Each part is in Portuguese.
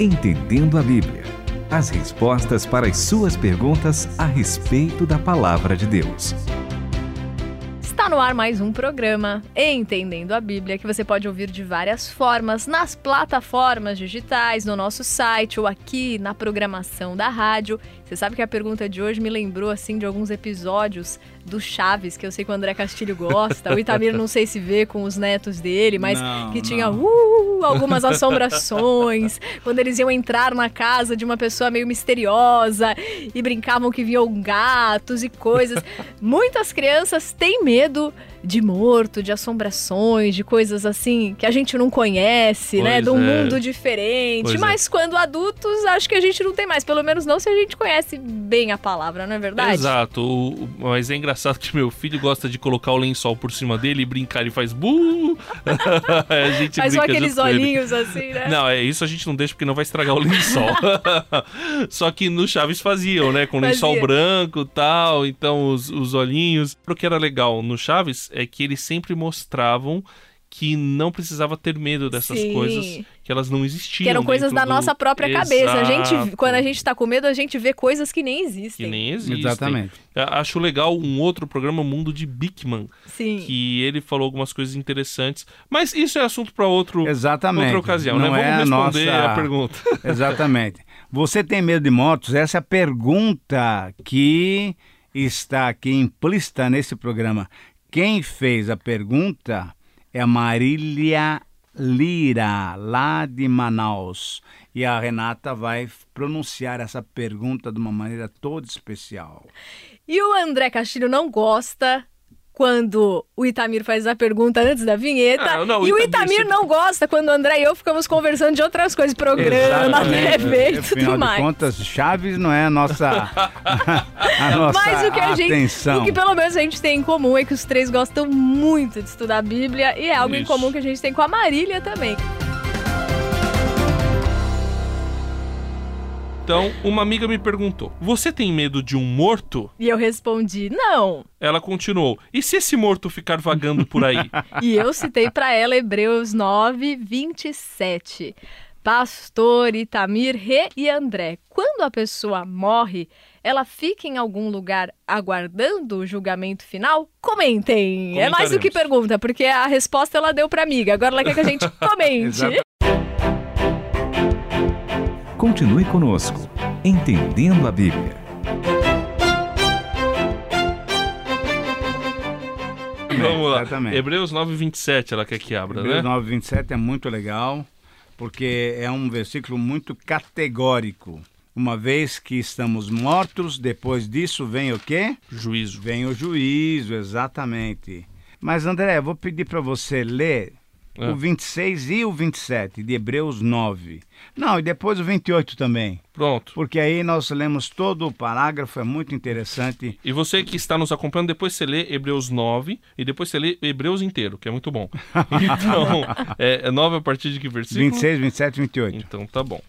Entendendo a Bíblia. As respostas para as suas perguntas a respeito da palavra de Deus. Está no ar mais um programa Entendendo a Bíblia, que você pode ouvir de várias formas nas plataformas digitais, no nosso site ou aqui na programação da rádio. Você sabe que a pergunta de hoje me lembrou assim de alguns episódios do Chaves, que eu sei que o André Castilho gosta. O Itamir não sei se vê com os netos dele, mas Não, que tinha uh, algumas assombrações, quando eles iam entrar na casa de uma pessoa meio misteriosa e brincavam que vinham gatos e coisas. Muitas crianças têm medo de morto, de assombrações, de coisas assim que a gente não conhece, né? Pois De um é. mundo diferente. Pois é. Mas quando adultos, acho que a gente não tem mais. Pelo menos não se a gente conhece bem a palavra, não é verdade? Exato, o- o- mas é engraçado que meu filho gosta de colocar o lençol por cima dele e brincar e faz bu. a gente Faz brinca aqueles ele. olhinhos assim, né? Não, é isso a gente não deixa porque não vai estragar o lençol. Só que no Chaves faziam, né? Com lençol Fazia. branco e tal, então os, os olhinhos. O que era legal no Chaves é que eles sempre mostravam que não precisava ter medo dessas Sim. coisas, que elas não existiam. Que eram coisas da do- nossa própria cabeça. A gente, Exato. quando a gente tá com medo, a gente vê coisas que nem existem. Que nem existem. Exatamente. Acho legal um outro programa, o Mundo de Bickman, Sim. que ele falou algumas coisas interessantes. Mas isso é assunto para outro Exatamente. outra ocasião, Não né? é a Vamos responder nossa- a pergunta. Exatamente. Você tem medo de motos? Essa é a pergunta que está aqui implícita nesse programa. Quem fez a pergunta é Marília Lira, lá de Manaus. E a Renata vai pronunciar essa pergunta de uma maneira toda especial. E o André Castilho não gosta quando o Itamir faz a pergunta antes da vinheta. Ah, não, e o Itamir não gosta quando o André e eu ficamos conversando de outras coisas, programa. TV e Afinal tudo de mais. contas, Chaves não é a nossa, a nossa Mas o que a gente, atenção. o que pelo menos a gente tem em comum é que os três gostam muito de estudar a Bíblia e é algo em Isso. comum que a gente tem com a Marília também. Então, uma amiga me perguntou: Você tem medo de um morto? E eu respondi: "Não". Ela continuou: E se esse morto ficar vagando por aí? E eu citei para ela Hebreus 9, 27. Pastor Itamir, Rê e André, quando a pessoa morre, ela fica em algum lugar aguardando o julgamento final? Comentem! É mais do que pergunta, porque a resposta ela deu para amiga. Agora ela quer que a gente comente. Continue conosco. Entendendo a Bíblia. Vamos lá. Exatamente. Hebreus 9, 27, ela quer que abra, Hebreus né? 9, 27 é muito legal, porque é um versículo muito categórico. Uma vez que estamos mortos, depois disso vem o quê? Juízo. Vem o juízo, exatamente. Mas André, eu vou pedir para você ler É. o 26 e o 27 de Hebreus 9. Não, e depois o 28 também, Pronto. porque aí nós lemos todo o parágrafo, é muito interessante. E você que está nos acompanhando, depois você lê Hebreus 9 e depois você lê Hebreus inteiro, que é muito bom. Então, é, é 9 a partir de que versículo? 26, 27 e 28. Então tá bom.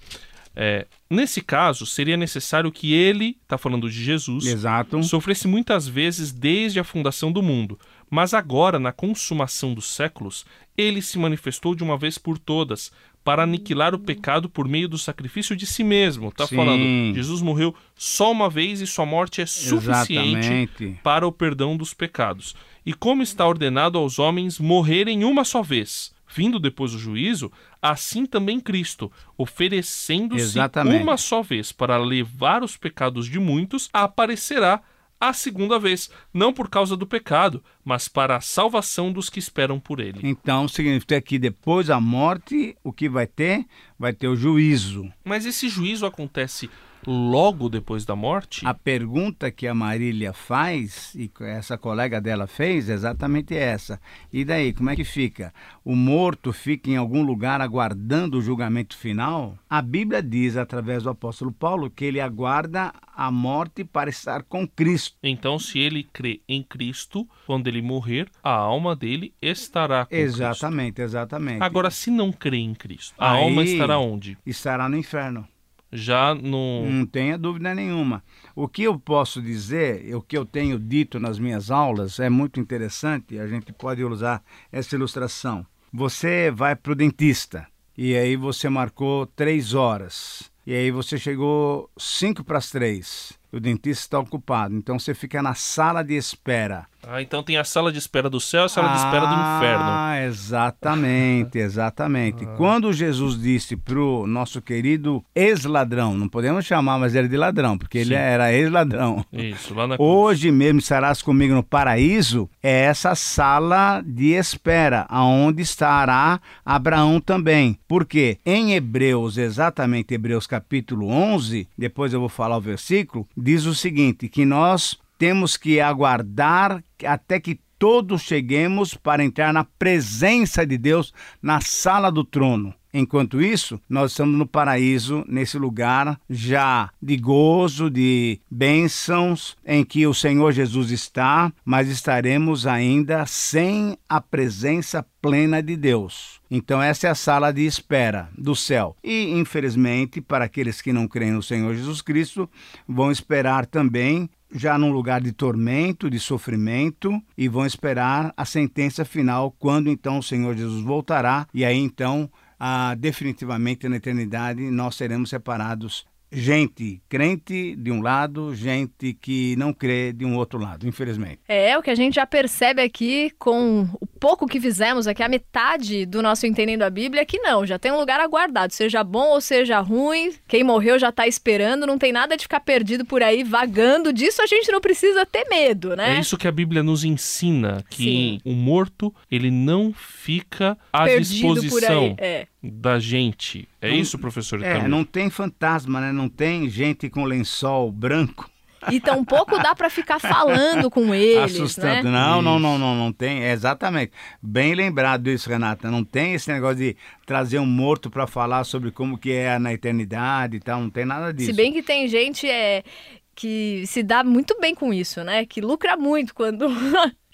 É, nesse caso, seria necessário que ele, está falando de Jesus, Exato. sofresse muitas vezes desde a fundação do mundo, mas agora, na consumação dos séculos, ele se manifestou de uma vez por todas para aniquilar o pecado por meio do sacrifício de si mesmo. Tá Sim. falando, Jesus morreu só uma vez e sua morte é suficiente Exatamente. para o perdão dos pecados. E como está ordenado aos homens morrerem uma só vez, vindo depois o juízo, assim também Cristo, oferecendo-se uma só vez para levar os pecados de muitos, aparecerá a segunda vez, não por causa do pecado, mas para a salvação dos que esperam por ele. Então significa que depois da morte, o que vai ter? Vai ter o juízo. Mas esse juízo acontece logo depois da morte? A pergunta que a Marília faz, e que essa colega dela fez, é exatamente essa. E daí, como é que fica? O morto fica em algum lugar aguardando o julgamento final? A Bíblia diz, através do apóstolo Paulo, que ele aguarda a morte para estar com Cristo. Então, se ele crê em Cristo, quando ele morrer, a alma dele estará com Cristo. Exatamente, exatamente. Agora, se não crê em Cristo, a Aí- alma estará onde? Estará no inferno. Já no. Não tenha dúvida nenhuma. O que eu posso dizer, o que eu tenho dito nas minhas aulas, é muito interessante, a gente pode usar essa ilustração. Você vai para o dentista e aí você marcou três horas. E aí você chegou cinco para as três. O dentista está ocupado. Então você fica na sala de espera. Ah, então tem a sala de espera do céu e a sala de espera do inferno. Ah, exatamente, exatamente. Ah. Quando Jesus disse pro nosso querido ex-ladrão, não podemos chamar mais ele de ladrão, porque ele Sim. era ex-ladrão. Isso, lá na cruz. Hoje mesmo estarás comigo no paraíso, é essa sala de espera, aonde estará Abraão também. Porque em Hebreus, exatamente Hebreus capítulo 11, depois eu vou falar o versículo, diz o seguinte, que nós temos que aguardar até que todos cheguemos para entrar na presença de Deus, na sala do trono. Enquanto isso, nós estamos no paraíso, nesse lugar já de gozo, de bênçãos, em que o Senhor Jesus está, mas estaremos ainda sem a presença plena de Deus. Então, essa é a sala de espera do céu. E, infelizmente, para aqueles que não creem no Senhor Jesus Cristo, vão esperar também já num lugar de tormento, de sofrimento, e vão esperar a sentença final, quando então o Senhor Jesus voltará, e aí então ah, definitivamente na eternidade nós seremos separados. Gente crente de um lado, gente que não crê de um outro lado, infelizmente. É, o que a gente já percebe aqui com pouco que fizemos aqui, a metade do nosso Entendendo a Bíblia, é que não, já tem um lugar aguardado, seja bom ou seja ruim, quem morreu já tá esperando, não tem nada de ficar perdido por aí, vagando, disso a gente não precisa ter medo, né? É isso que a Bíblia nos ensina, que Sim. o morto, ele não fica à Perdido por aí. disposição É. da gente. É Não- isso, professor? É, Itamir? não tem fantasma, né? Não tem gente com lençol branco E tampouco dá pra ficar falando com eles, assustando. né? Não, não, não, não, não tem. É exatamente. Bem lembrado isso, Renata. Não tem esse negócio de trazer um morto para falar sobre como que é na eternidade e tal. Não tem nada disso. Se bem que tem gente é, que se dá muito bem com isso, né? Que lucra muito quando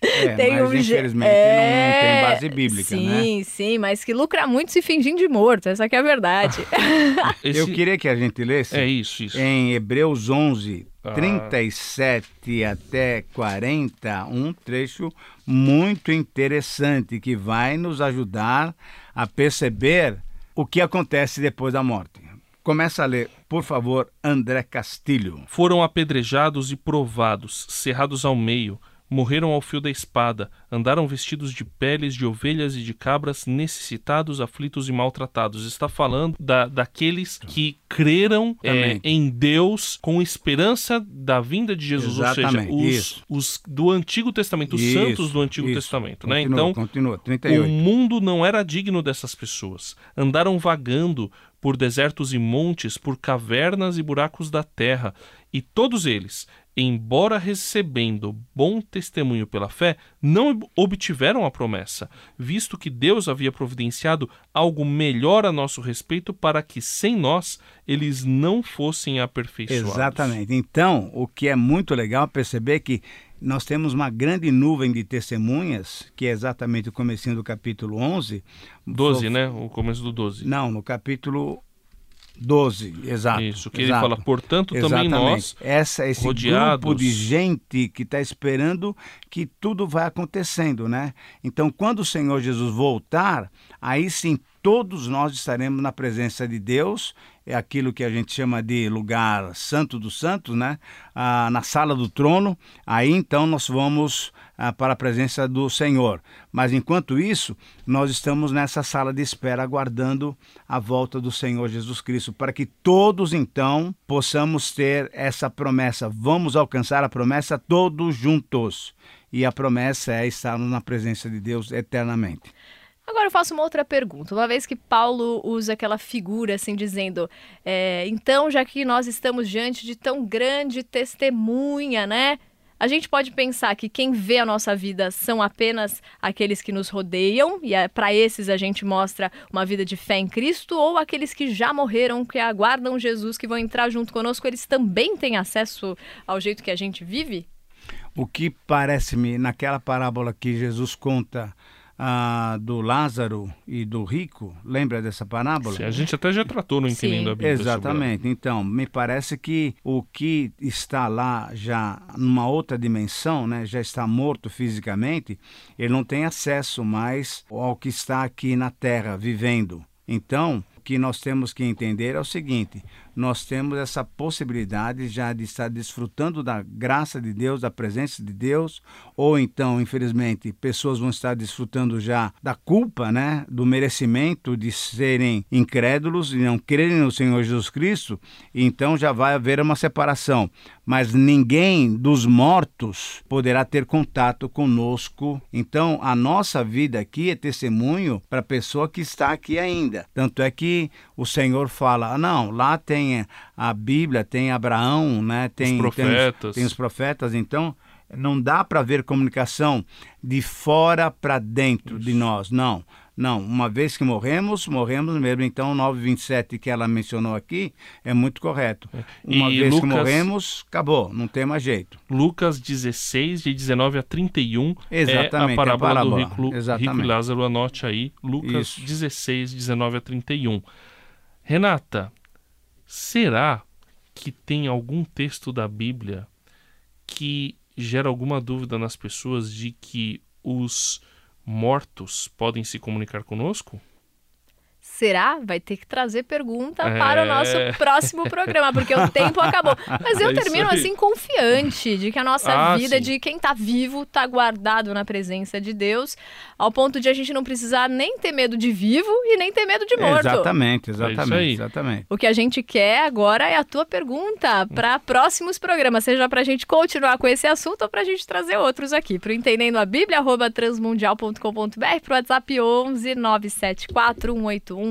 É, tem mas um infelizmente É, não, não tem base bíblica, né? Sim, sim, mas que lucra muito se fingindo de morto, essa que é a verdade. Esse- Eu queria que a gente lesse É isso, isso. em Hebreus 11, Ah. 37 até 40, um trecho muito interessante que vai nos ajudar a perceber o que acontece depois da morte. Começa a ler, por favor, André Castilho. Foram apedrejados e provados, cerrados ao meio, morreram ao fio da espada, andaram vestidos de peles de ovelhas e de cabras, necessitados, aflitos e maltratados. Está falando da, daqueles que creram é, em Deus com esperança da vinda de Jesus, Exatamente, ou seja, isso. os, os do Antigo Testamento, os Isso, santos do Antigo isso. Testamento. Né? Continua, Então, continua, o 38. mundo não era digno dessas pessoas. Andaram vagando por desertos e montes, por cavernas e buracos da terra, e todos eles, embora recebendo bom testemunho pela fé, não obtiveram a promessa, visto que Deus havia providenciado algo melhor a nosso respeito para que sem nós eles não fossem aperfeiçoados. Exatamente. Então, o que é muito legal perceber que nós temos uma grande nuvem de testemunhas, que é exatamente o comecinho do capítulo 11. 12, Fo- né? O começo do 12. Não, no capítulo 12, exato. Isso, que ele exato. fala, portanto, também Exatamente. nós, Essa, esse rodeados- grupo de gente que está esperando que tudo vai acontecendo, né? Então, quando o Senhor Jesus voltar, aí sim todos nós estaremos na presença de Deus, é aquilo que a gente chama de lugar santo dos santos, né? Ah, na sala do trono, aí então nós vamos ah, para a presença do Senhor. Mas enquanto isso, nós estamos nessa sala de espera aguardando a volta do Senhor Jesus Cristo, para que todos então possamos ter essa promessa. Vamos alcançar a promessa todos juntos. E a promessa é estarmos na presença de Deus eternamente. Agora eu faço uma outra pergunta. Uma vez que Paulo usa aquela figura assim, dizendo: é, então, já que nós estamos diante de tão grande testemunha, né? A gente pode pensar que quem vê a nossa vida são apenas aqueles que nos rodeiam, e é, para esses a gente mostra uma vida de fé em Cristo, ou aqueles que já morreram, que aguardam Jesus, que vão entrar junto conosco, eles também têm acesso ao jeito que a gente vive? O que parece-me naquela parábola que Jesus conta ah, do Lázaro e do rico, lembra dessa parábola? Sim, a gente até já tratou no Sim. Entendendo a Bíblia. Exatamente. Então, me parece que o que está lá já numa outra dimensão, né, já está morto fisicamente, ele não tem acesso mais ao que está aqui na terra vivendo. Então, o que nós temos que entender é o seguinte: nós temos essa possibilidade já de estar desfrutando da graça de Deus, da presença de Deus, ou então, infelizmente, pessoas vão estar desfrutando já da culpa, né, do merecimento de serem incrédulos e não crerem no Senhor Jesus Cristo, então já vai haver uma separação. Mas ninguém dos mortos poderá ter contato conosco. Então, a nossa vida aqui é testemunho para a pessoa que está aqui ainda. Tanto é que o Senhor fala: ah, não, lá tem a Bíblia, tem Abraão, né? tem, os profetas. Tem, tem os profetas. Então, não dá para ver comunicação de fora para dentro Isso. de nós, não. Não, uma vez que morremos, morremos mesmo. Então, o 927 que ela mencionou aqui é muito correto. É. Uma e vez Lucas, que morremos, acabou, não tem mais jeito. Lucas 16, de 19 a 31, Exatamente, é a parábola, a parábola. do rico, rico e Lázaro. Anote aí, Lucas Isso. 16, 19 a 31. Renata, será que tem algum texto da Bíblia que gera alguma dúvida nas pessoas de que os mortos podem se comunicar conosco? Será? Vai ter que trazer pergunta é... para o nosso próximo programa, porque o tempo acabou. Mas eu é termino assim confiante de que a nossa ah, vida, sim. de quem está vivo, está guardado na presença de Deus, ao ponto de a gente não precisar nem ter medo de vivo e nem ter medo de morto. Exatamente, exatamente, é exatamente. O que a gente quer agora é a tua pergunta para próximos programas, seja para a gente continuar com esse assunto ou para a gente trazer outros aqui. Para Entendendo a Bíblia, arroba transmundial.com.br, para o WhatsApp 11 974 181